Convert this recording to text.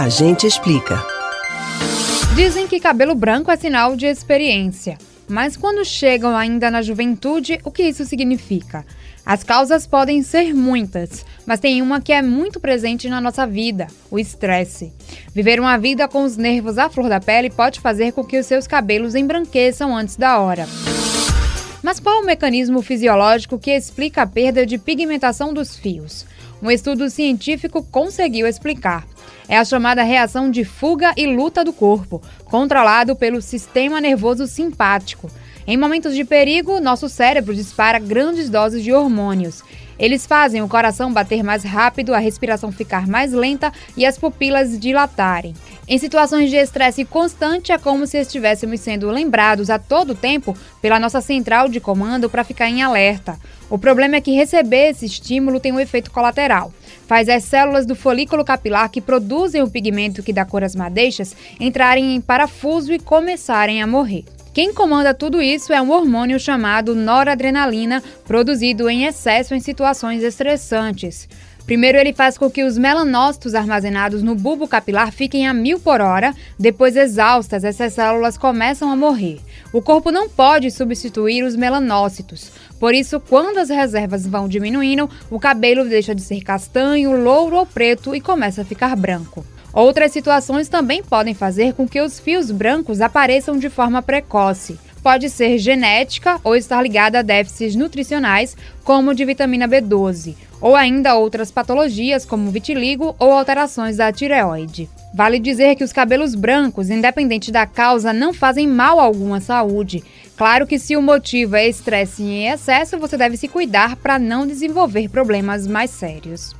A gente explica. Dizem que cabelo branco é sinal de experiência. Mas quando chegam ainda na juventude, o que isso significa? As causas podem ser muitas, mas tem uma que é muito presente na nossa vida: o estresse. Viver uma vida com os nervos à flor da pele pode fazer com que os seus cabelos embranqueçam antes da hora. Mas qual o mecanismo fisiológico que explica a perda de pigmentação dos fios? Um estudo científico conseguiu explicar. É a chamada reação de fuga e luta do corpo, controlado pelo sistema nervoso simpático. Em momentos de perigo, nosso cérebro dispara grandes doses de hormônios. Eles fazem o coração bater mais rápido, a respiração ficar mais lenta e as pupilas dilatarem. Em situações de estresse constante, é como se estivéssemos sendo lembrados a todo tempo pela nossa central de comando para ficar em alerta. O problema é que receber esse estímulo tem um efeito colateral. Faz as células do folículo capilar que produzem o pigmento que dá cor às madeixas entrarem em parafuso e começarem a morrer. Quem comanda tudo isso é um hormônio chamado noradrenalina, produzido em excesso em situações estressantes. Primeiro, ele faz com que os melanócitos armazenados no bulbo capilar fiquem a mil por hora. Depois, exaustas, essas células começam a morrer. O corpo não pode substituir os melanócitos. Por isso, quando as reservas vão diminuindo, o cabelo deixa de ser castanho, louro ou preto e começa a ficar branco. Outras situações também podem fazer com que os fios brancos apareçam de forma precoce. Pode ser genética ou estar ligada a déficits nutricionais, como de vitamina B12, ou ainda outras patologias, como vitiligo ou alterações da tireoide. Vale dizer que os cabelos brancos, independente da causa, não fazem mal algum à saúde. Claro que se o motivo é estresse em excesso, você deve se cuidar para não desenvolver problemas mais sérios.